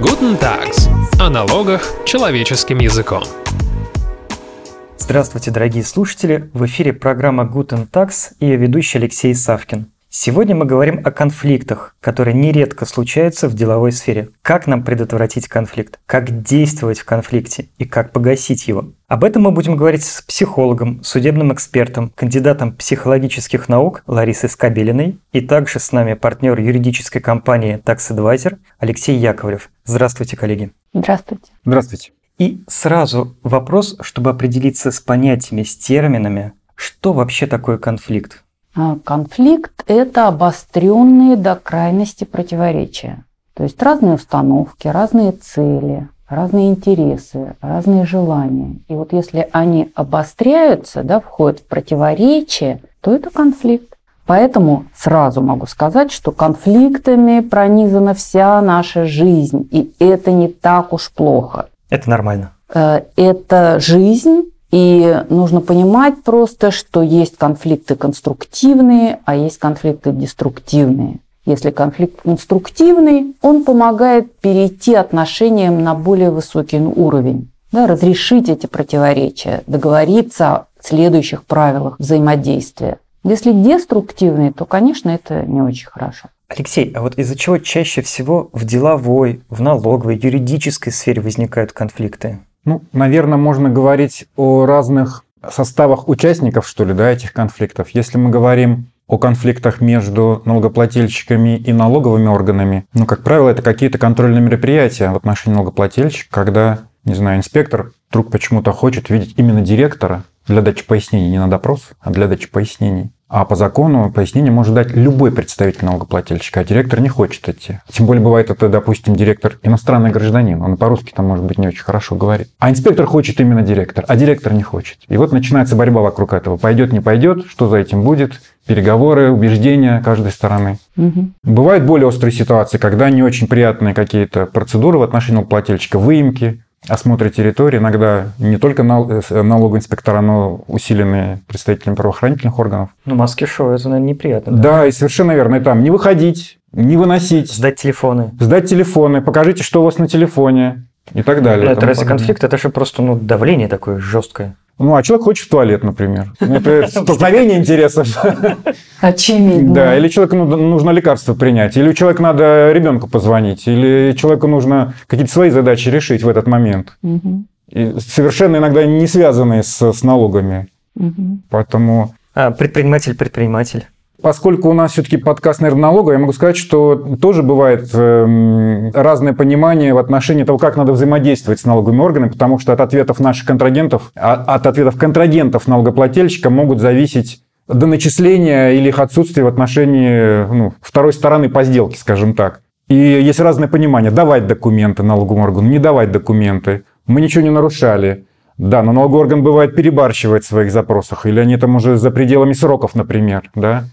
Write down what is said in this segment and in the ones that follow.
Guten Tags. О налогах человеческим языком. Здравствуйте, дорогие слушатели! В эфире программа Guten Tax и ее ведущий Алексей Савкин. Сегодня мы говорим о конфликтах, которые нередко случаются в деловой сфере. Как нам предотвратить конфликт, как действовать в конфликте и как погасить его. Об этом мы будем говорить с психологом, судебным экспертом, кандидатом психологических наук Ларисой Скобелиной и также с нами партнер юридической компании Tax Advisor Алексей Яковлев. Здравствуйте, коллеги. Здравствуйте. Здравствуйте. И сразу вопрос, чтобы определиться с понятиями, с терминами. Что вообще такое конфликт? А, конфликт – это обостренные до крайности противоречия. То есть разные установки, разные цели, разные интересы, разные желания. И вот если они обостряются, да, входят в противоречие, то это конфликт. Поэтому сразу могу сказать, что конфликтами пронизана вся наша жизнь, и это не так уж плохо. Это нормально. Э, это жизнь, и нужно понимать просто, что есть конфликты конструктивные, а есть конфликты деструктивные. Если конфликт конструктивный, он помогает перейти отношениям на более высокий уровень, да, разрешить эти противоречия, договориться о следующих правилах взаимодействия. Если деструктивный, то, конечно, это не очень хорошо. Алексей, а вот из-за чего чаще всего в деловой, в налоговой, юридической сфере возникают конфликты? Ну, наверное, можно говорить о разных составах участников, что ли, да, этих конфликтов. Если мы говорим о конфликтах между налогоплательщиками и налоговыми органами, ну, как правило, это какие-то контрольные мероприятия в отношении налогоплательщика, когда, не знаю, инспектор вдруг почему-то хочет видеть именно директора для дачи пояснений, не на допрос, а для дачи пояснений. А по закону пояснение может дать любой представитель налогоплательщика, а директор не хочет идти. Тем более бывает это, допустим, директор иностранный гражданин, он по-русски там, может быть, не очень хорошо говорит. А инспектор хочет именно директор, а директор не хочет. И вот начинается борьба вокруг этого. Пойдет, не пойдет, что за этим будет, переговоры, убеждения каждой стороны. Угу. Бывают более острые ситуации, когда не очень приятные какие-то процедуры в отношении налогоплательщика, выемки, осмотре территории, иногда не только э, налогоинспектора, но усиленные представителями правоохранительных органов. Ну, маски-шоу, это, наверное, неприятно. Да? да, и совершенно верно. И там не выходить, не выносить. Сдать телефоны. Сдать телефоны, покажите, что у вас на телефоне и так далее. Это разве конфликт? Это же просто ну, давление такое жесткое. Ну, а человек хочет в туалет, например. Ну, это столкновение интересов. Очевидно. Да, или человеку нужно лекарство принять, или у человека надо ребенку позвонить, или человеку нужно какие-то свои задачи решить в этот момент. И совершенно иногда не связанные с, с налогами. Поэтому... А предприниматель, предприниматель. Поскольку у нас все-таки подкаст, налога, я могу сказать, что тоже бывает э, разное понимание в отношении того, как надо взаимодействовать с налоговыми органами, потому что от ответов наших контрагентов, а, от ответов контрагентов налогоплательщика могут зависеть до начисления или их отсутствия в отношении ну, второй стороны по сделке, скажем так. И есть разное понимание. Давать документы налоговому органу, не давать документы. Мы ничего не нарушали. Да, но налоговый орган бывает перебарщивает в своих запросах, или они там уже за пределами сроков, например, да.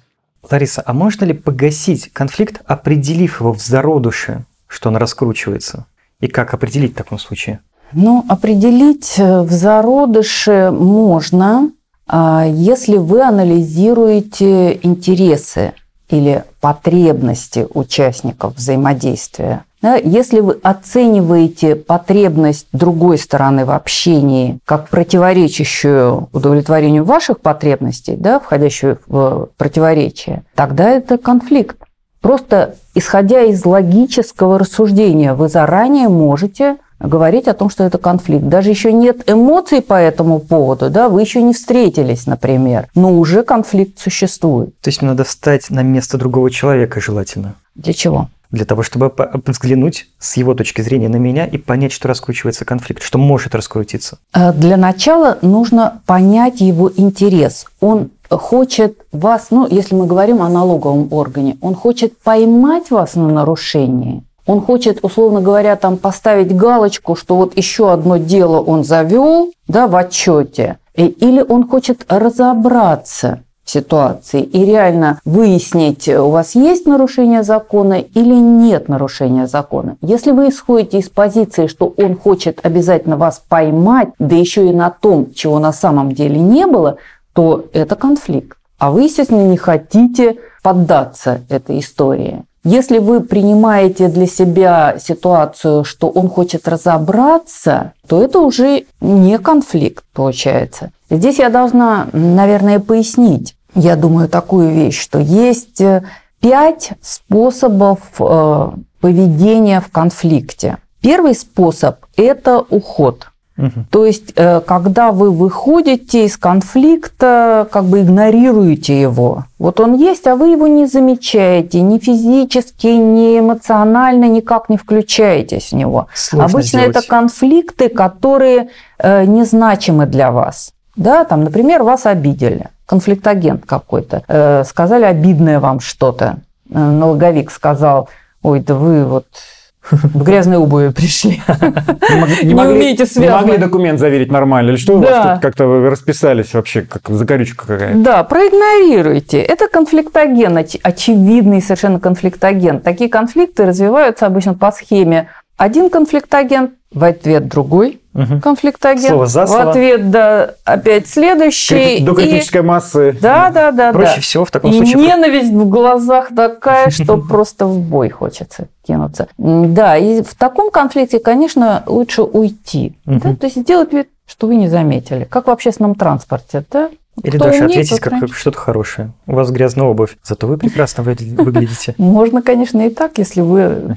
Лариса, а можно ли погасить конфликт, определив его в зародыше, что он раскручивается? И как определить в таком случае? Ну, определить э, в зародыше можно, а, если вы анализируете интересы или потребности участников взаимодействия. Да, если вы оцениваете потребность другой стороны в общении как противоречащую удовлетворению ваших потребностей, да, входящую в противоречие, тогда это конфликт. Просто исходя из логического рассуждения, вы заранее можете говорить о том, что это конфликт. Даже еще нет эмоций по этому поводу, да, вы еще не встретились, например, но уже конфликт существует. То есть надо встать на место другого человека желательно. Для чего? Для того, чтобы взглянуть с его точки зрения на меня и понять, что раскручивается конфликт, что может раскрутиться? Э, для начала нужно понять его интерес. Он хочет вас, ну, если мы говорим о налоговом органе, он хочет поймать вас на нарушении. Он хочет, условно говоря, там поставить галочку, что вот еще одно дело он завел да, в отчете, или он хочет разобраться ситуации и реально выяснить, у вас есть нарушение закона или нет нарушения закона. Если вы исходите из позиции, что он хочет обязательно вас поймать, да еще и на том, чего на самом деле не было, то это конфликт. А вы, естественно, не хотите поддаться этой истории. Если вы принимаете для себя ситуацию, что он хочет разобраться, то это уже не конфликт получается. Здесь я должна, наверное, пояснить, я думаю, такую вещь, что есть э, пять способов э, поведения в конфликте. Первый способ – это уход – Угу. То есть, э, когда вы выходите из конфликта, как бы игнорируете его. Вот он есть, а вы его не замечаете, ни физически, ни эмоционально, никак не включаетесь в него. Сложно Обычно сделать. это конфликты, которые э, незначимы для вас. Да, там, например, вас обидели, конфликтагент какой-то, э, сказали обидное вам что-то. Налоговик сказал, ой, да вы вот в грязной обуви пришли. Не, не, умеете связывать. Не могли документ заверить нормально? Или что у вас тут как-то расписались вообще, как закорючка какая-то? Да, проигнорируйте. Это конфликтоген, очевидный совершенно конфликтоген. Такие конфликты развиваются обычно по схеме один конфликтоген, в ответ другой угу. конфликтоген, слово за слово. в ответ да, опять следующий. До критической и... массы. Да, да, да. Проще да. всего в таком и случае. ненависть в глазах такая, что просто в бой хочется кинуться. Да, и в таком конфликте, конечно, лучше уйти. То есть сделать вид, что вы не заметили. Как в общественном транспорте, да? Или Кто даже умеет, ответить как что-то хорошее. У вас грязная обувь, зато вы прекрасно выглядите. Можно, конечно, и так, если вы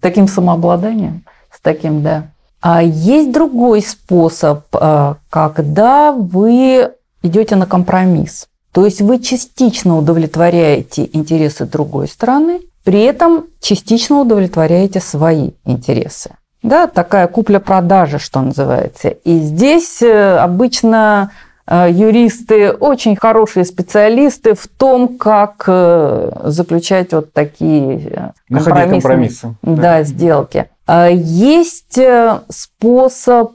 таким самообладанием, с таким, да. А есть другой способ, а, когда вы идете на компромисс. То есть вы частично удовлетворяете интересы другой страны, при этом частично удовлетворяете свои интересы. Да, такая купля-продажа, что называется. И здесь э, обычно Э, юристы, очень хорошие специалисты в том, как э, заключать вот такие компромиссы, компромиссы. Да, да, сделки. Э, есть способ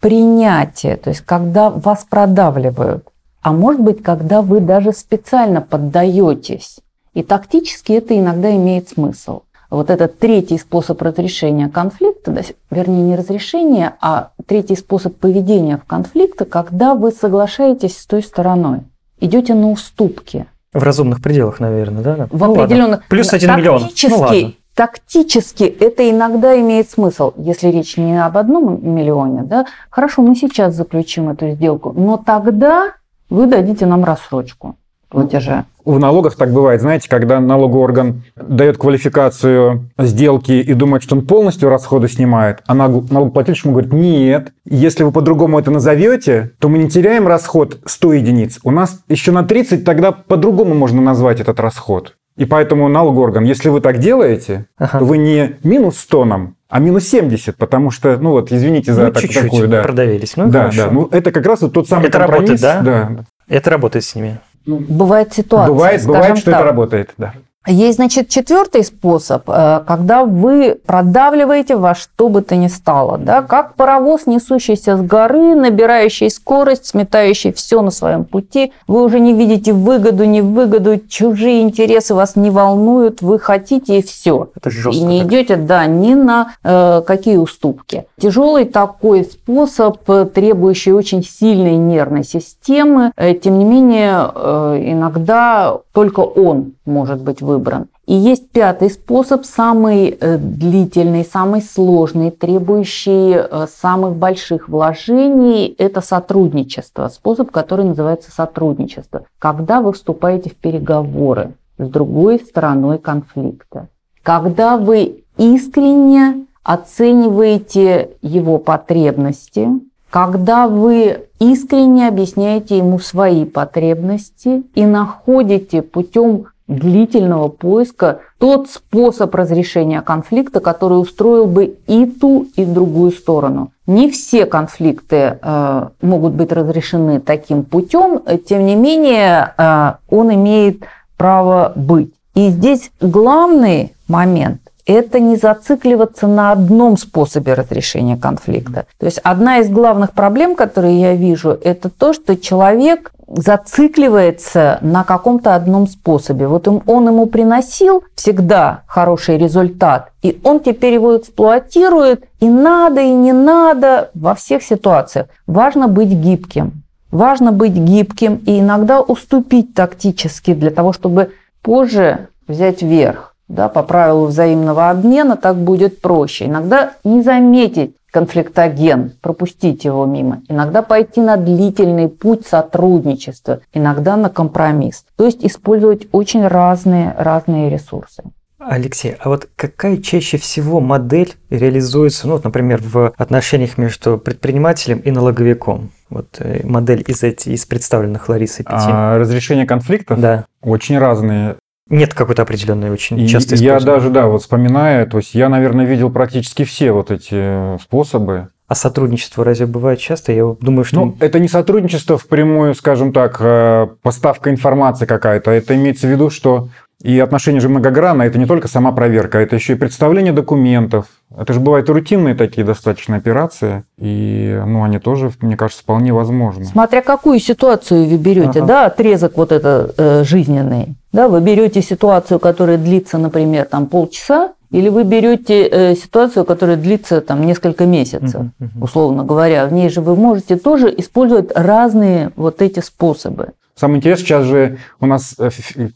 принятия, то есть когда вас продавливают, а может быть, когда вы даже специально поддаетесь. И тактически это иногда имеет смысл вот этот третий способ разрешения конфликта, вернее не разрешения, а третий способ поведения в конфликте, когда вы соглашаетесь с той стороной, идете на уступки. В разумных пределах, наверное, да? В ну, определенных. Ладно. Плюс один миллион. Ну, ладно. Тактически это иногда имеет смысл, если речь не об одном миллионе, да, хорошо, мы сейчас заключим эту сделку, но тогда вы дадите нам рассрочку платежа. В налогах так бывает, знаете, когда налоговый орган дает квалификацию сделки и думает, что он полностью расходы снимает, а налогоплательщик ему говорит, нет, если вы по-другому это назовете, то мы не теряем расход 100 единиц. У нас еще на 30 тогда по-другому можно назвать этот расход. И поэтому налоговый орган, если вы так делаете, ага. то вы не минус 100 нам, а минус 70, потому что, ну вот, извините за ну, так, чуть-чуть такую, да. продавились. Ну, да, хорошо. да. Ну, это как раз вот тот самый это компромисс. Работает, да? да? Это работает с ними. Ну, бывает ситуация. Бывает, бывает что так. это работает, да. Есть, значит, четвертый способ, э, когда вы продавливаете во что бы то ни стало, да, как паровоз, несущийся с горы, набирающий скорость, сметающий все на своем пути. Вы уже не видите выгоду, не выгоду, чужие интересы вас не волнуют, вы хотите и все. Это жестко. И не так. идете, да, ни на э, какие уступки. Тяжелый такой способ, э, требующий очень сильной нервной системы, э, тем не менее, э, иногда только он может быть выбран. И есть пятый способ, самый э, длительный, самый сложный, требующий э, самых больших вложений, это сотрудничество. Способ, который называется сотрудничество. Когда вы вступаете в переговоры с другой стороной конфликта. Когда вы искренне оцениваете его потребности, когда вы искренне объясняете ему свои потребности и находите путем длительного поиска тот способ разрешения конфликта, который устроил бы и ту, и другую сторону. Не все конфликты э, могут быть разрешены таким путем, тем не менее э, он имеет право быть. И здесь главный момент это не зацикливаться на одном способе разрешения конфликта. То есть одна из главных проблем, которые я вижу, это то, что человек зацикливается на каком-то одном способе. Вот он ему приносил всегда хороший результат, и он теперь его эксплуатирует, и надо, и не надо во всех ситуациях. Важно быть гибким. Важно быть гибким и иногда уступить тактически для того, чтобы позже взять верх. да, по правилу взаимного обмена, так будет проще. Иногда не заметить конфликтоген, пропустить его мимо. Иногда пойти на длительный путь сотрудничества, иногда на компромисс. То есть использовать очень разные, разные ресурсы. Алексей, а вот какая чаще всего модель реализуется, ну, вот, например, в отношениях между предпринимателем и налоговиком? Вот э, модель из, эти, из представленных Ларисой пяти. А разрешение конфликтов Да. очень разные. Нет какой-то определенной очень И часто я даже, да, вот вспоминаю, то есть я, наверное, видел практически все вот эти способы. А сотрудничество разве бывает часто? Я думаю, что... Ну, это не сотрудничество впрямую, скажем так, э, поставка информации какая-то. Это имеется в виду, что и отношения же многогранные, это не только сама проверка, это еще и представление документов. Это же бывают рутинные такие достаточно операции, и ну, они тоже, мне кажется, вполне возможны. Смотря какую ситуацию вы берете, Ага. да, отрезок вот это э, жизненный, да, вы берете ситуацию, которая длится, например, там полчаса, или вы берете э, ситуацию, которая длится там несколько месяцев, Мгм, мгм. условно говоря. В ней же вы можете тоже использовать разные вот эти способы. Самое интересное, сейчас же у нас, э,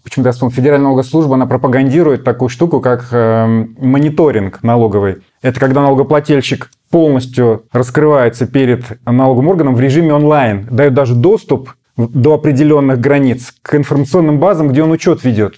почему-то я вспомнил, Федеральная налоговая служба, она пропагандирует такую штуку, как э, мониторинг налоговый. Это когда налогоплательщик полностью раскрывается перед налоговым органом в режиме онлайн, дает даже доступ до определенных границ к информационным базам, где он учет ведет.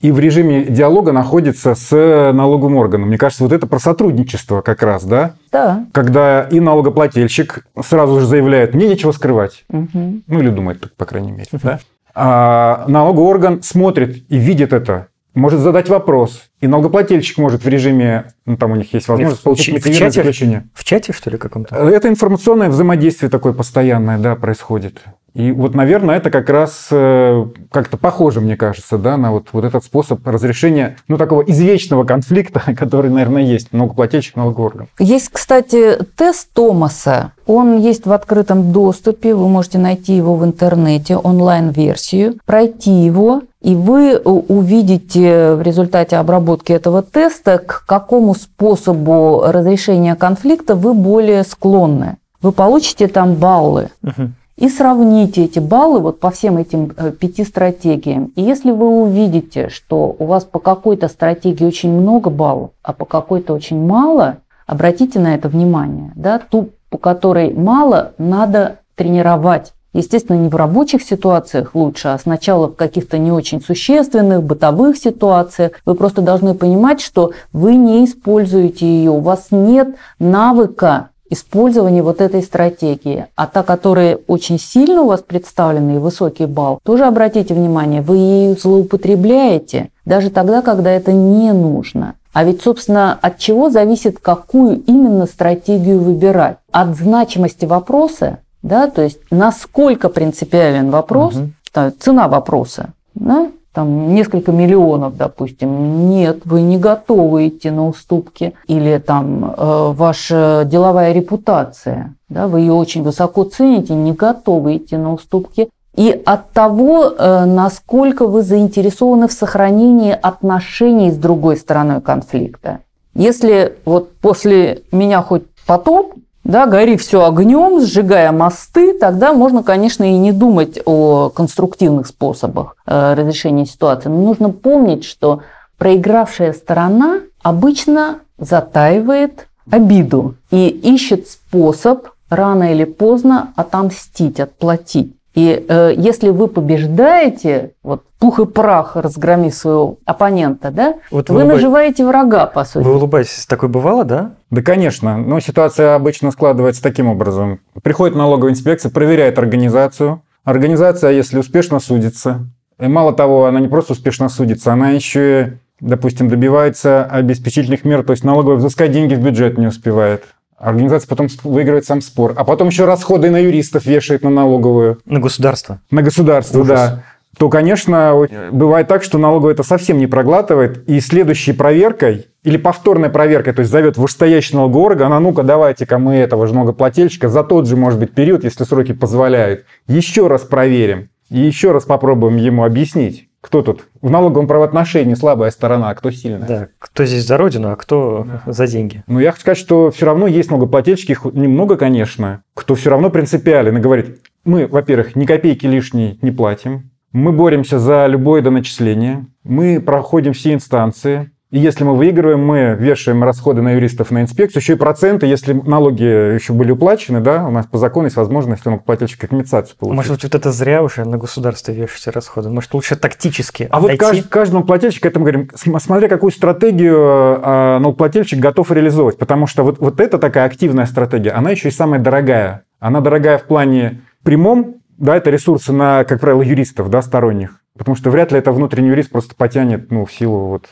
И в режиме диалога находится с налоговым органом. Мне кажется, вот это про сотрудничество как раз, да? Да. Когда и налогоплательщик сразу же заявляет, мне нечего скрывать. Мгм. Ну, или думает так, по крайней мере. Да? А налоговый орган смотрит и видит это, может задать вопрос. И налогоплательщик может в режиме, ну, там у них есть возможность В- получить в чате? заключение. В чате, что ли, каком-то? Это информационное взаимодействие такое постоянное, да, происходит. И вот, наверное, это как раз э, как-то похоже, мне кажется, да, на вот, вот этот способ разрешения, ну, такого извечного конфликта, который, наверное, есть налогоплательщик, налоговый орган. Есть, кстати, тест Томаса. Он есть в открытом доступе. Вы можете найти его в интернете, онлайн-версию, пройти его, и вы увидите в результате обработки этого теста, к какому способу разрешения конфликта вы более склонны. Вы получите там баллы Мгм. И сравните эти баллы вот по всем этим э, пяти стратегиям. И если вы увидите, что у вас по какой-то стратегии очень много баллов, а по какой-то очень мало, обратите на это внимание. Да? Ту, по которой мало, надо тренировать. Естественно, не в рабочих ситуациях лучше, а сначала в каких-то не очень существенных, бытовых ситуациях. Вы просто должны понимать, что вы не используете ее, у вас нет навыка использования вот этой стратегии. А та, которая очень сильно у вас представлена и высокий балл, тоже обратите внимание, вы ею злоупотребляете, даже тогда, когда это не нужно. А ведь, собственно, от чего зависит, какую именно стратегию выбирать? От значимости вопроса, да, то есть насколько принципиален вопрос, та- цена вопроса, да, там несколько миллионов, допустим, нет, вы не готовы идти на уступки, или там э, ваша деловая репутация, да, вы ее очень высоко цените, не готовы идти на уступки, и от того, э, насколько вы заинтересованы в сохранении отношений с другой стороной конфликта. Если вот после меня хоть потоп, да, гори все огнем, сжигая мосты, тогда можно, конечно, и не думать о конструктивных способах э, разрешения ситуации. Но нужно помнить, что проигравшая сторона обычно затаивает обиду и ищет способ рано или поздно отомстить, отплатить. И э, если вы побеждаете, вот пух и прах разгромив своего оппонента, да, Вот вы улыбай- наживаете врага, по сути. Вы улыбаетесь, такое бывало, да? Да, конечно. Но ситуация обычно складывается таким образом. Приходит налоговая инспекция, проверяет организацию. Организация, если успешно судится, и мало того, она не просто успешно судится, она еще и, допустим, добивается обеспечительных мер, то есть налоговая взыскать деньги в бюджет не успевает. Организация потом выигрывает сам спор, а потом еще расходы на юристов вешает на налоговую, На государство. на государство, Ужас. да. То, конечно, бывает так, что налоговая это совсем не проглатывает, и следующей проверкой или повторной проверкой, то есть зовет вышестоящий налоговый орган, а ну-ка давайте-ка мы этого же налогоплательщика за тот же, может быть, период, если сроки позволяют, еще раз проверим и еще раз попробуем ему объяснить, кто тут в налоговом правоотношении слабая сторона, а кто сильная. Да, кто здесь за родину, а кто за деньги. Но я хочу сказать, что все равно есть налогоплательщики, их немного, конечно, кто все равно принципиален и говорит, мы, во-первых, ни копейки лишней не платим, Мы боремся за любое доначисление, мы проходим все инстанции, и если мы выигрываем, мы вешаем расходы на юристов на инспекцию, еще и проценты, если налоги еще были уплачены, да, у нас по закону есть возможность налогоплательщика компенсацию получить. Может быть, вот это зря уже на государство вешаете расходы? Может, лучше тактически А вот кажд, каждому плательщику, это мы говорим, смотря какую стратегию э, налогоплательщик готов реализовывать, потому что вот, вот эта такая активная стратегия, она еще и самая дорогая. Она дорогая в плане прямом, да, это ресурсы на, как правило, юристов, да, сторонних. Потому что вряд ли это внутренний юрист просто потянет, ну, в силу вот...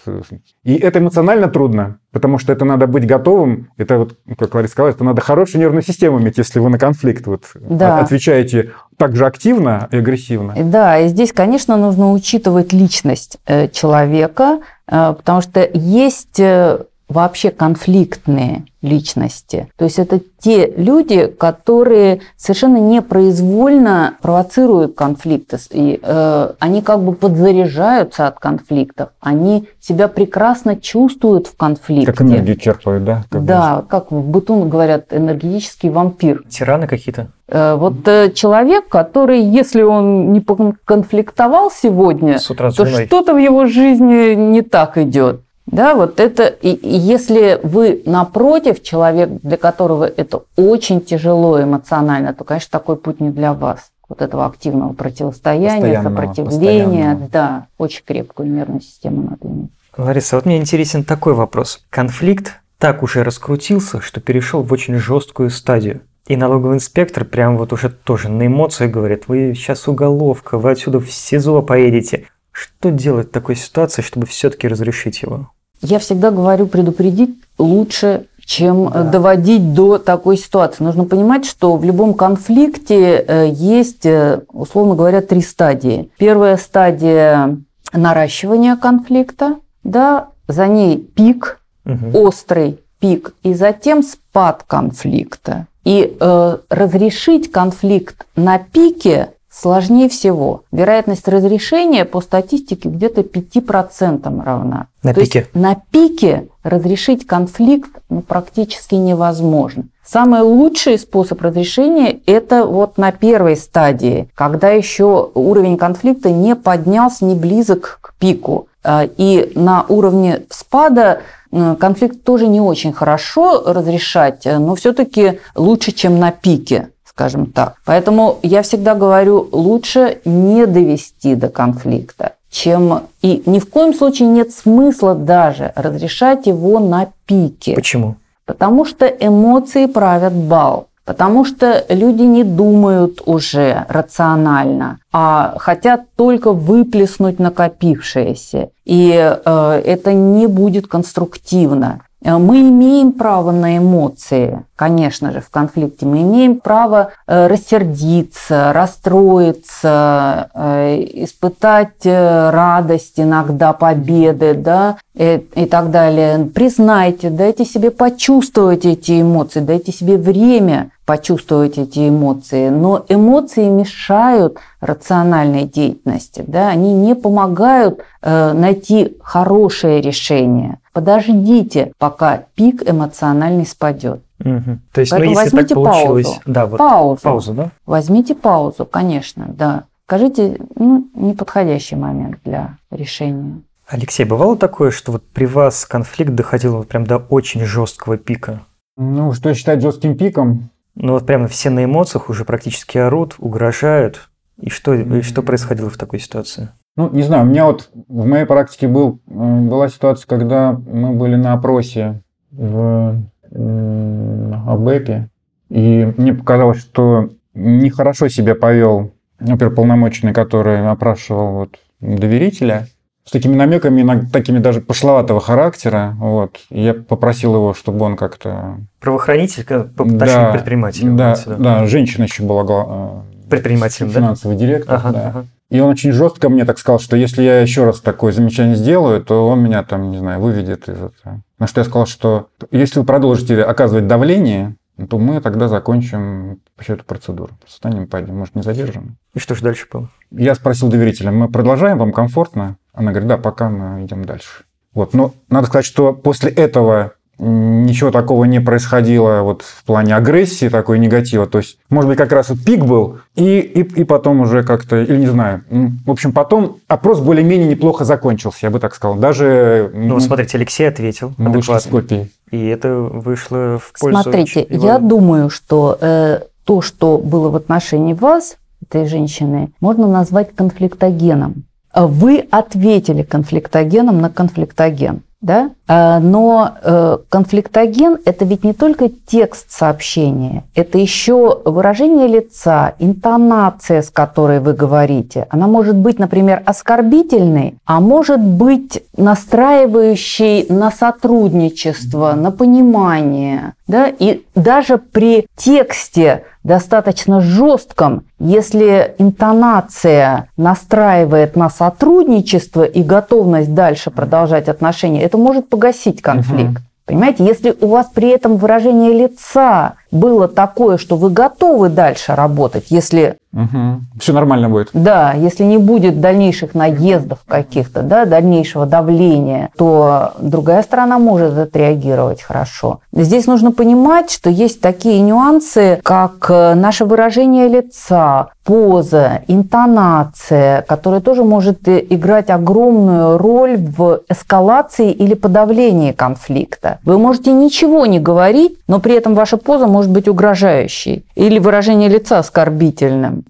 И это эмоционально трудно, потому что это надо быть готовым. Это вот, как Лариса сказала, это надо хорошую нервную систему иметь, если вы на конфликт вот да. отвечаете так же активно и агрессивно. Да, и здесь, конечно, нужно учитывать личность э, человека, э, потому что есть э, вообще конфликтные личности. То есть это те люди, которые совершенно непроизвольно провоцируют конфликты. И, э, они как бы подзаряжаются от конфликтов. Они себя прекрасно чувствуют в конфликте. Как энергию черпают, да? Как да, бы. как в Бутун говорят, энергетический вампир. Тираны какие-то? Э, вот э, человек, который, если он не конфликтовал сегодня, то что-то в его жизни не так идет. Да, вот это, и, и если вы напротив человек, для которого это очень тяжело эмоционально, то, конечно, такой путь не для вас. Вот этого активного противостояния, сопротивления, да, очень крепкую нервную систему надо иметь. Лариса, вот мне интересен такой вопрос. Конфликт так уже раскрутился, что перешел в очень жесткую стадию. И налоговый инспектор прям вот уже тоже на эмоции говорит, вы сейчас уголовка, вы отсюда в СИЗО поедете. Что делать в такой ситуации, чтобы все-таки разрешить его? Я всегда говорю, предупредить лучше, чем да. доводить до такой ситуации. Нужно понимать, что в любом конфликте э, есть, э, условно говоря, три стадии. Первая стадия наращивания конфликта, да, за ней пик, угу. острый пик, и затем спад конфликта. И э, разрешить конфликт на пике сложнее всего. Вероятность разрешения по статистике где-то 5% равна. На То пике? Есть на пике разрешить конфликт ну, практически невозможно. Самый лучший способ разрешения – это вот на первой стадии, когда еще уровень конфликта не поднялся, не близок к пику. А, и на уровне спада конфликт тоже не очень хорошо разрешать, но все-таки лучше, чем на пике скажем так. Поэтому я всегда говорю, лучше не довести до конфликта, чем... И ни в коем случае нет смысла даже разрешать его на пике. Почему? Потому что эмоции правят бал. Потому что люди не думают уже рационально, а хотят только выплеснуть накопившееся. И э, это не будет конструктивно. Э, мы имеем право на эмоции, конечно же, в конфликте. Мы имеем право э, рассердиться, расстроиться, э, испытать радость иногда, победы, да, и, и так далее. Признайте, дайте себе почувствовать эти эмоции, дайте себе время почувствовать эти эмоции. Но эмоции мешают рациональной деятельности, да, они не помогают э, найти хорошее решение. Подождите, пока пик эмоциональный спадет. Угу. То есть, ну, если возьмите так получилось, паузу. Да, вот паузу. Паузу, да? Возьмите паузу, конечно, да. Скажите, ну, неподходящий момент для решения. Алексей, бывало такое, что вот при вас конфликт доходил вот прям до очень жесткого пика? Ну, что считать жестким пиком? Ну, вот прямо все на эмоциях уже практически орут, угрожают. И что, и что происходило в такой ситуации? Ну, не знаю, у меня вот в моей практике был, э, была ситуация, когда мы были на опросе в АБЭПе, и мне показалось, что нехорошо себя повел оперполномоченный, который опрашивал вот доверителя – с такими намеками, иногда, такими даже пошловатого характера. Вот. И я попросил его, чтобы он как-то... Правоохранитель, точнее да, предприниматель. Да, да, женщина еще была э, предпринимателем, финансовый да? директор. Ага, да. ага. И он очень жестко мне так сказал, что если я еще раз такое замечание сделаю, то он меня там, не знаю, выведет из этого. На что я сказал, что если вы продолжите оказывать давление, то мы тогда закончим всю эту процедуру. Встанем, пойдем, может, не задержим. И что же дальше было? Я спросил доверителя, мы продолжаем, вам комфортно? Она говорит, да, пока мы идем дальше. Вот. Но надо сказать, что после этого ничего такого не происходило вот в плане агрессии, такой негатива. То есть, может быть, как раз вот пик был, и, и, и потом уже как-то, или не знаю. В общем, потом опрос более-менее неплохо закончился, я бы так сказал. Даже... Ну, смотрите, Алексей ответил Мы вышли с копией. И это вышло в пользу... Смотрите, его... я думаю, что э, то, что было в отношении вас, этой женщины, можно назвать конфликтогеном. Вы ответили конфликтогеном на конфликтоген. Да? А, но э, конфликтоген – это ведь не только текст сообщения, это еще выражение лица, интонация, с которой вы говорите. Она может быть, например, оскорбительной, а может быть настраивающей на сотрудничество, на понимание. Да? И даже при тексте достаточно жестком, если интонация настраивает на сотрудничество и готовность дальше продолжать отношения, это может погасить конфликт. Угу. Понимаете, если у вас при этом выражение лица было такое, что вы готовы дальше работать, если... Угу. Все нормально будет. Да, если не будет дальнейших наездов каких-то, да, дальнейшего давления, то другая сторона может отреагировать хорошо. Здесь нужно понимать, что есть такие нюансы, как э, наше выражение лица, поза, интонация, которая тоже может играть огромную роль в эскалации или подавлении конфликта. Вы можете ничего не говорить, но при этом ваша поза может может быть угрожающей или выражение лица оскорбительным.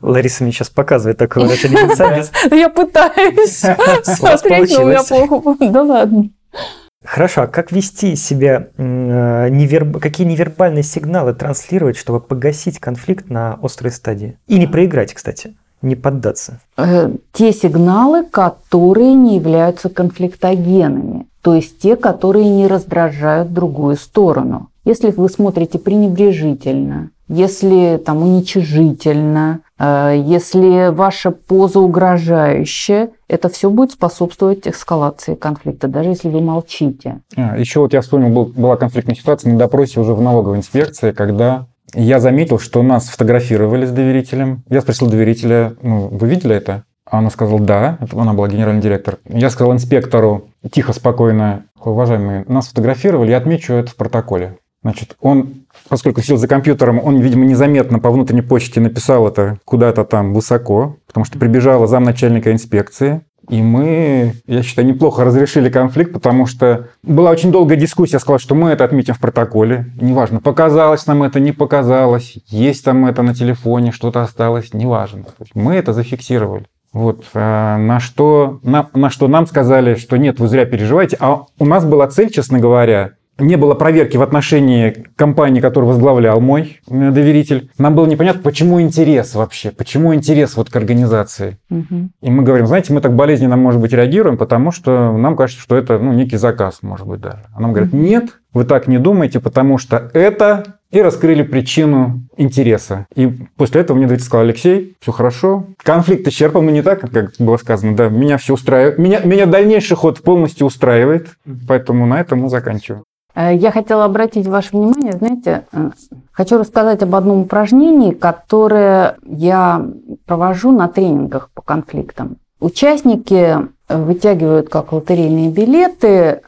Лариса мне сейчас показывает такое выражение лица. Я пытаюсь смотреть, но у меня плохо. Да ладно. Хорошо, а как вести себя, неверб... какие невербальные сигналы транслировать, чтобы погасить конфликт на острой стадии? И не проиграть, кстати, не поддаться. Э, те сигналы, которые не являются конфликтогенами, то есть те, которые не раздражают другую сторону. Если вы смотрите пренебрежительно, если там уничижительно, э, если ваша поза угрожающая, это все будет способствовать эскалации конфликта, даже если вы молчите. А, еще вот я вспомнил, был, была конфликтная ситуация на допросе уже в налоговой инспекции, когда я заметил, что нас фотографировали с доверителем. Я спросил доверителя, ну, вы видели это? А она сказала, да, она была генеральный директор. Я сказал инспектору, тихо, спокойно, уважаемый, нас фотографировали, я отмечу это в протоколе. Значит, он, поскольку сидел за компьютером, он, видимо, незаметно по внутренней почте написал это куда-то там высоко, потому что прибежала замначальника инспекции. И мы, я считаю, неплохо разрешили конфликт, потому что была очень долгая дискуссия. Я сказал, что мы это отметим в протоколе. Неважно, показалось нам это, не показалось, есть там это на телефоне, что-то осталось, неважно. Мы это зафиксировали. Вот, а на, что, на, на что нам сказали, что нет, вы зря переживаете. А у нас была цель, честно говоря, не было проверки в отношении компании, которую возглавлял мой э, доверитель. Нам было непонятно, почему интерес вообще, почему интерес вот к организации. Угу. И мы говорим, знаете, мы так болезненно, может быть, реагируем, потому что нам кажется, что это ну, некий заказ, может быть, даже. А нам говорят, угу. нет, вы так не думаете, потому что это и раскрыли причину интереса. И после этого мне доверитель сказал, Алексей, все хорошо. Конфликт исчерпан, но не так, как было сказано. Да, меня все устраивает. Меня, меня дальнейший ход полностью устраивает, поэтому на этом мы заканчиваем. Э, я хотела обратить ваше внимание, знаете, э, хочу рассказать об одном упражнении, которое я провожу на тренингах по конфликтам. Участники вытягивают как лотерейные билеты э,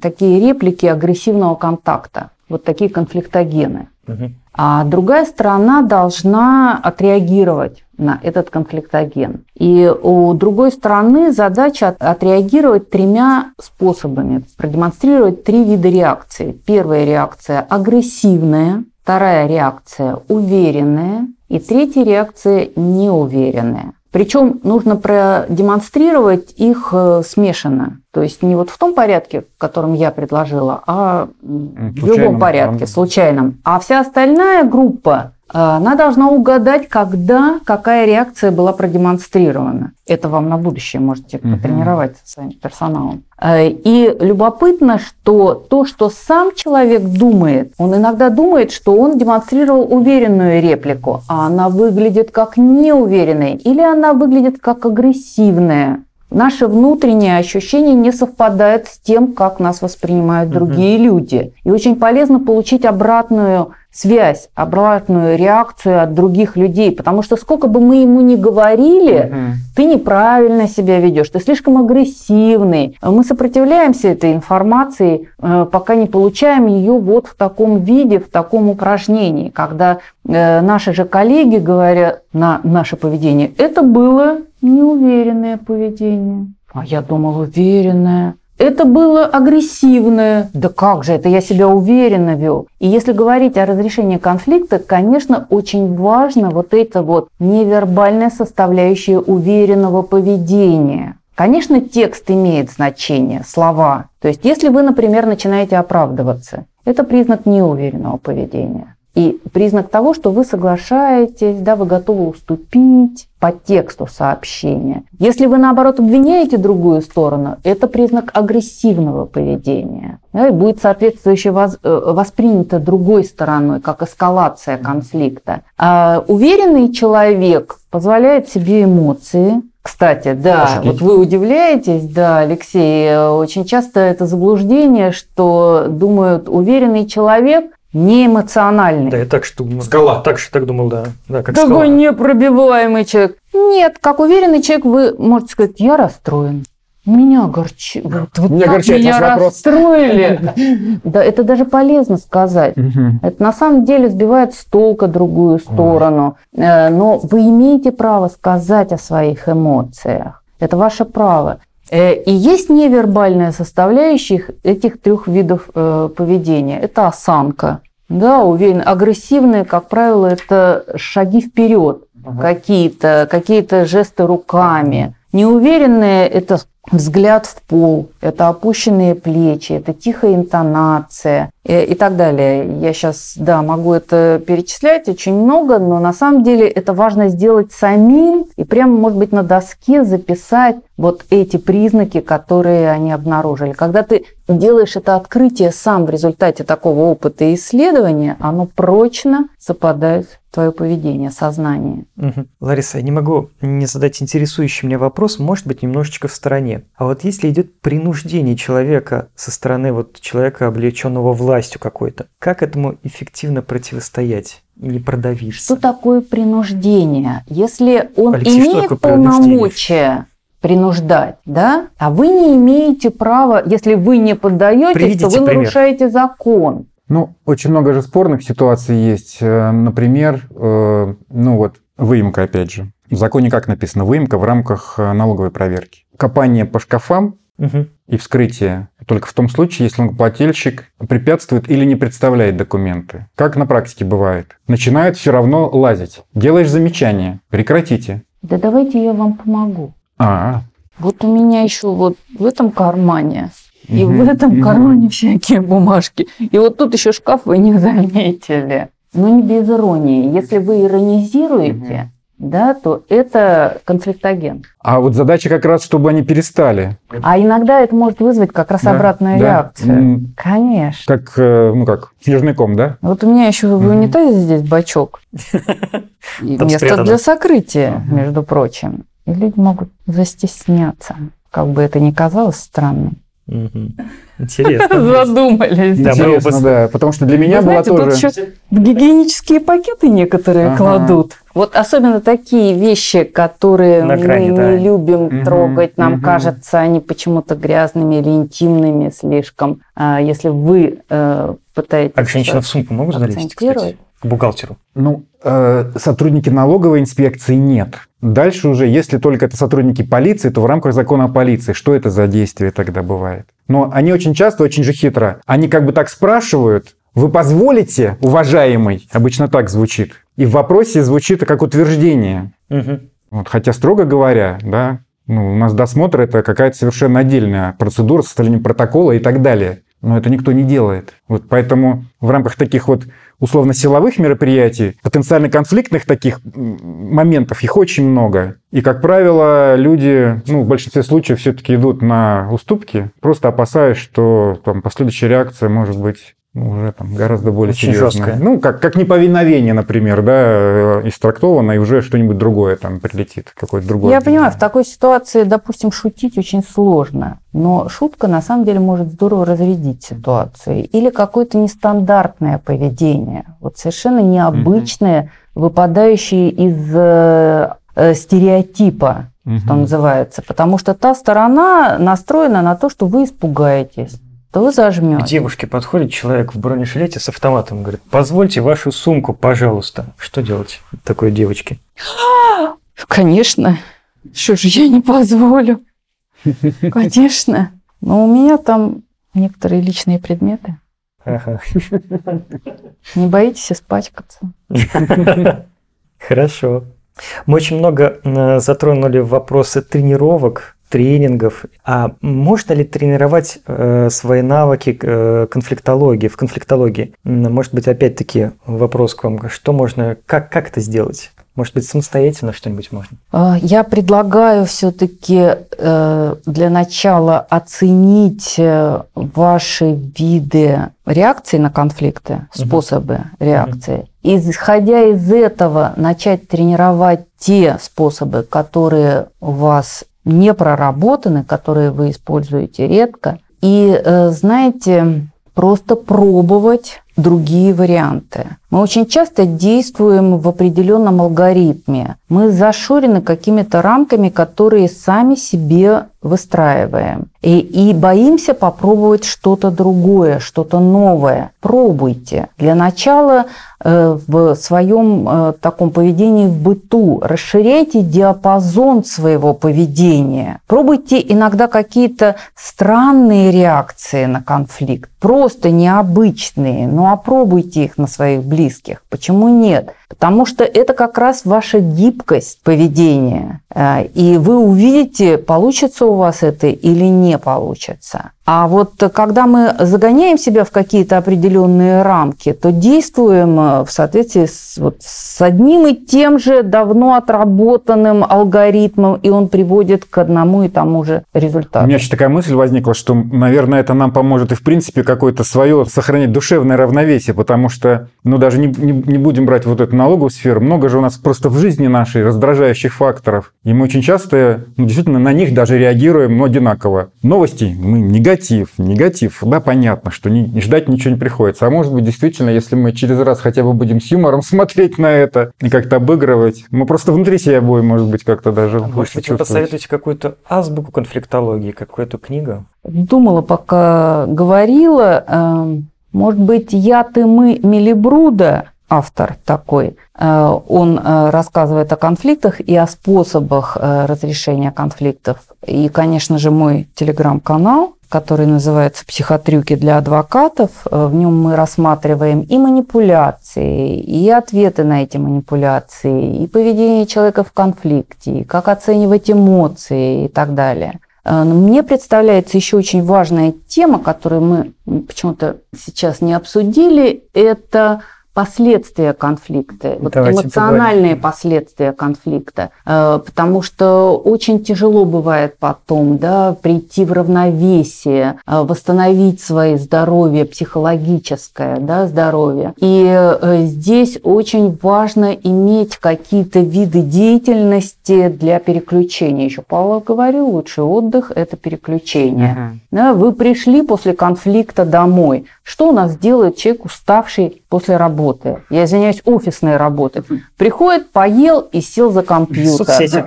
такие реплики агрессивного контакта, вот такие конфликтогены. Угу. А другая сторона должна отреагировать на этот конфликтоген. И у другой стороны задача отреагировать тремя способами, продемонстрировать три вида реакции. Первая реакция агрессивная, вторая реакция уверенная и третья реакция неуверенная. Причем нужно продемонстрировать их э, смешанно. То есть не вот в том порядке, в котором я предложила, а в любом порядке, случайном. А вся остальная группа она должна угадать, когда какая реакция была продемонстрирована. Это вам на будущее можете угу. потренировать со своим персоналом. А, и любопытно, что то, что сам человек думает, он иногда думает, что он демонстрировал уверенную реплику, а она выглядит как неуверенная или она выглядит как агрессивная. Наше внутреннее ощущение не совпадает с тем, как нас воспринимают другие угу. люди. И очень полезно получить обратную связь, обратную реакцию от других людей. Потому что сколько бы мы ему ни говорили, Мгм. ты неправильно себя ведешь, ты слишком агрессивный. Мы сопротивляемся этой информации, э, пока не получаем ее вот в таком виде, в таком упражнении, когда э, наши же коллеги говорят на наше поведение, это было неуверенное поведение. А я думал, уверенное. Это было агрессивное. Да как же, это я себя уверенно вел. И если говорить о разрешении конфликта, конечно, очень важно вот это вот невербальная составляющая уверенного поведения. Конечно, текст имеет значение, слова. То есть, если вы, например, начинаете оправдываться, это признак неуверенного поведения. И признак того, что вы соглашаетесь, да, вы готовы уступить по тексту сообщения. Если вы, наоборот, обвиняете другую сторону, это признак агрессивного поведения. Да, и будет соответствующе воз- э, воспринято другой стороной, как эскалация конфликта. А уверенный человек позволяет себе эмоции, кстати, да, Пошутить. вот вы удивляетесь, да, Алексей, э, очень часто это заблуждение, что думают, уверенный человек не эмоциональный. Да, я так что думал. Скала. Так что так думал, да. Да, как Такой скала. непробиваемый человек. Нет, как уверенный человек, вы можете сказать, я расстроен. Меня огорчи... Вот, вот Меня огорчает меня вопрос. расстроили. Да, это даже полезно сказать. Это на самом деле сбивает с толка другую сторону. Э, Но вы имеете право сказать о своих эмоциях. Это ваше право. Э, И есть невербальная составляющая этих трех видов э, поведения. Это осанка. Да, уверен. Агрессивные, как правило, это шаги вперед, какие-то, какие-то жесты руками. Неуверенные – это взгляд в пол, это опущенные плечи, это тихая интонация э, и так далее. Я сейчас, да, могу это перечислять очень много, но на самом деле это важно сделать самим и прямо, может быть, на доске записать вот эти признаки, которые они обнаружили. Когда ты делаешь это открытие сам в результате такого опыта и исследования, оно прочно западает в твое поведение, сознание. Мгм. Лариса, я не могу не задать интересующий меня вопрос, может быть, немножечко в стороне. А вот если идет принуждение человека со стороны вот человека, облеченного властью какой-то, как этому эффективно противостоять и не продавиться? Что такое принуждение? Если он Алексей, имеет полномочия принуждать, да, а вы не имеете права, если вы не поддаетесь, Приведите то вы пример. нарушаете закон. Ну, очень много же спорных ситуаций есть. Э, Например, э, ну вот, выемка, опять же. В законе как написано? Выемка в рамках э, налоговой проверки. Копание по шкафам Мгм. и вскрытие только в том случае, если налогоплательщик препятствует или не представляет документы. Как на практике бывает. Начинают все равно лазить. Делаешь замечание. Прекратите. Да давайте я вам помогу. А, Вот у меня еще вот в этом кармане и Мгм. в этом кармане всякие бумажки. И вот тут еще шкаф вы не заметили. Но не без иронии. Если вы иронизируете, да, то это конфликтоген. а вот задача как раз, чтобы они перестали. А иногда это может вызвать как раз Да, обратную да. реакцию. М, Конечно. Как, э, ну как, снежный ком, да? Вот у меня еще в Мгм. унитазе здесь бачок. Место для сокрытия, между прочим. И люди могут застесняться. Как бы это ни казалось странным. Интересно. Задумались. Да, мы Интересно, оба- да, потому что для меня Вы была знаете, тут тоже... еще в гигиенические пакеты некоторые Ага. кладут. Вот особенно такие вещи, которые На мы грани, не да. любим Мгм, трогать, нам мгм. кажется, они почему-то грязными или интимными слишком. А если вы э, пытаетесь... А женщина в сумку могут залезть, кстати? К бухгалтеру. Ну, э, сотрудники налоговой инспекции нет. Дальше уже, если только это сотрудники полиции, то в рамках закона о полиции. Что это за действие тогда бывает? Но они очень часто, очень же хитро, они как бы так спрашивают, вы позволите, уважаемый, обычно так звучит, и в вопросе звучит как утверждение. Мгм. Вот, хотя, строго говоря, да, ну, у нас досмотр это какая-то совершенно отдельная процедура, составление протокола и так далее. Но это никто не делает. Вот поэтому в рамках таких вот условно-силовых мероприятий, потенциально конфликтных таких моментов, их очень много. И, как правило, люди, ну, в большинстве случаев все-таки идут на уступки, просто опасаясь, что там последующая реакция может быть уже там гораздо более Очень серьезное. жесткое. Ну, как, как неповиновение, например, да, э, истрактовано, и уже что-нибудь другое там прилетит, какое-то другое. Я понимаю, в такой ситуации, допустим, шутить очень сложно, но шутка на самом деле может здорово разрядить ситуацию. Или какое-то нестандартное поведение, вот совершенно необычное, выпадающее из э, э, стереотипа, Мгм. что называется. Потому что та сторона настроена на то, что вы испугаетесь, то вы К девушке подходит человек в бронежилете с автоматом, говорит, позвольте вашу сумку, пожалуйста. Что делать такой девочке? Конечно. Что же я не позволю? Конечно. Но у меня там некоторые личные предметы. Ага. Не боитесь испачкаться? Хорошо. Мы очень много э, затронули вопросы тренировок, тренингов. А можно ли тренировать э, свои навыки э, конфликтологии, в конфликтологии? Может быть, опять-таки вопрос к вам. Что можно, как, как это сделать? Может быть, самостоятельно что-нибудь можно? А, Я предлагаю все-таки для начала оценить э, ваши виды реакции на конфликты, способы реакции. И, исходя из этого, начать тренировать те способы, которые у вас не проработаны, которые вы используете редко. И, э, знаете, просто пробовать другие варианты. Мы очень часто действуем в определенном алгоритме. Мы зашорены какими-то рамками, которые сами себе выстраиваем. И, и боимся попробовать что-то другое, что-то новое. Пробуйте. Для начала э, в своем э, таком поведении в быту расширяйте диапазон своего поведения. Пробуйте иногда какие-то странные реакции на конфликт, просто необычные, но опробуйте их на своих близких. Почему нет? Потому что это как раз ваша гибкость поведения. Э, И вы увидите, получится у вас это или не получится. А вот когда мы загоняем себя в какие-то определенные рамки, то действуем э, в соответствии с, вот, с одним и тем же давно отработанным алгоритмом, и он приводит к одному и тому же У результату. меня еще такая мысль возникла, что, наверное, это нам поможет и, в принципе, какое-то свое сохранить душевное равновесие, потому что, ну, даже не, не, не будем брать вот эту налоговую сферу, много же у нас просто в жизни нашей раздражающих факторов, и мы очень часто, ну, действительно, на них даже реагируем, ну, одинаково. Новости, мы негатив, негатив, да, понятно, что не, не ждать ничего не приходится, а может быть, действительно, если мы через раз хотя бы будем с юмором смотреть на это и как-то обыгрывать, мы просто внутри себя будем, может быть, как-то даже А Может быть, вы посоветуете какую-то азбуку конфликтологии, какую-то книгу? Думала, пока говорила, э, может быть, «Я, ты, мы» Мелибруда, автор такой, э, он э, рассказывает о конфликтах и о способах разрешения конфликтов. И, конечно же, мой телеграм-канал, который называется «Психотрюки для адвокатов». Э, В нем мы рассматриваем и манипуляции, и ответы на эти манипуляции, и поведение человека в конфликте, и как оценивать эмоции и так далее. Э, Мне представляется еще очень важная тема, которую мы почему-то сейчас не обсудили, это последствия конфликта, вот эмоциональные последствия конфликта, Э, потому что очень тяжело бывает потом да, прийти в равновесие, э, восстановить свое здоровье психологическое да, здоровье. И э, здесь очень важно иметь какие-то виды деятельности для переключения. Еще Павлов говорил, лучший отдых – это переключение. Да, вы пришли после конфликта домой. Что у нас делает человек, уставший после работы? Я извиняюсь, офисной работы. Приходит, поел и сел за компьютер. Соцсети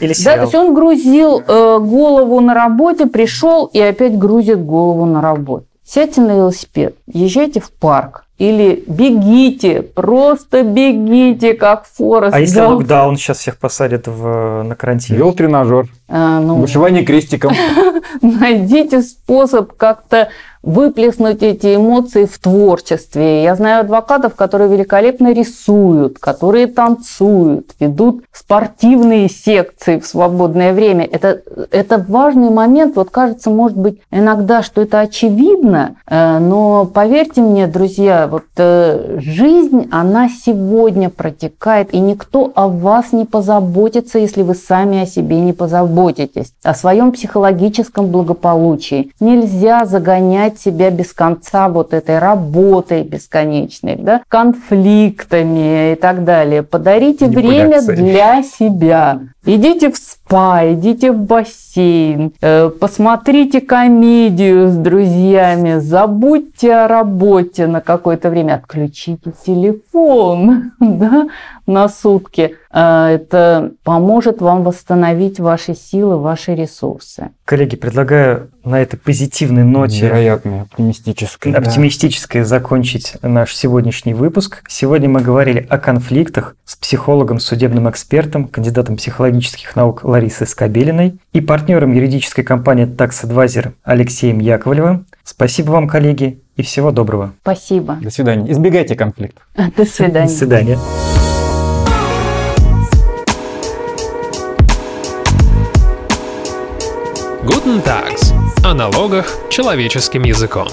или Да, то сериал? есть он грузил э, голову на работе, пришел и опять грузит голову на работу. Сядьте на велосипед, езжайте в парк или бегите, просто бегите, как Форест А если локдаун сейчас всех посадят в, на карантин? Вел тренажер, Э, ну, вышивание крестиком. найдите способ как-то выплеснуть эти эмоции в творчестве. Я знаю адвокатов, которые великолепно рисуют, которые танцуют, ведут спортивные секции в свободное время. Это, это важный момент. Вот кажется, может быть, иногда, что это очевидно, э, но поверьте мне, друзья, вот э, жизнь, она сегодня протекает, и никто о вас не позаботится, если вы сами о себе не позаботитесь, о своем психологическом благополучии. Нельзя загонять загонять себя без конца вот этой работой бесконечной, да, конфликтами и так далее. Подарите время для себя. Идите в спа, идите в бассейн, э, посмотрите комедию с друзьями, забудьте о работе на какое-то время, отключите телефон да, на сутки. Э, это поможет вам восстановить ваши силы, ваши ресурсы. Коллеги, предлагаю на этой позитивной ноте... Невероятной, оптимистической. Оптимистической да. закончить наш сегодняшний выпуск. Сегодня мы говорили о конфликтах с психологом, судебным экспертом, кандидатом психологических наук Ларисой Скобелиной и партнером юридической компании Tax Advisor Алексеем Яковлевым. Спасибо вам, коллеги, и всего доброго. Спасибо. До свидания. Избегайте конфликтов. До свидания. До свидания. Guten Tags. О налогах человеческим языком.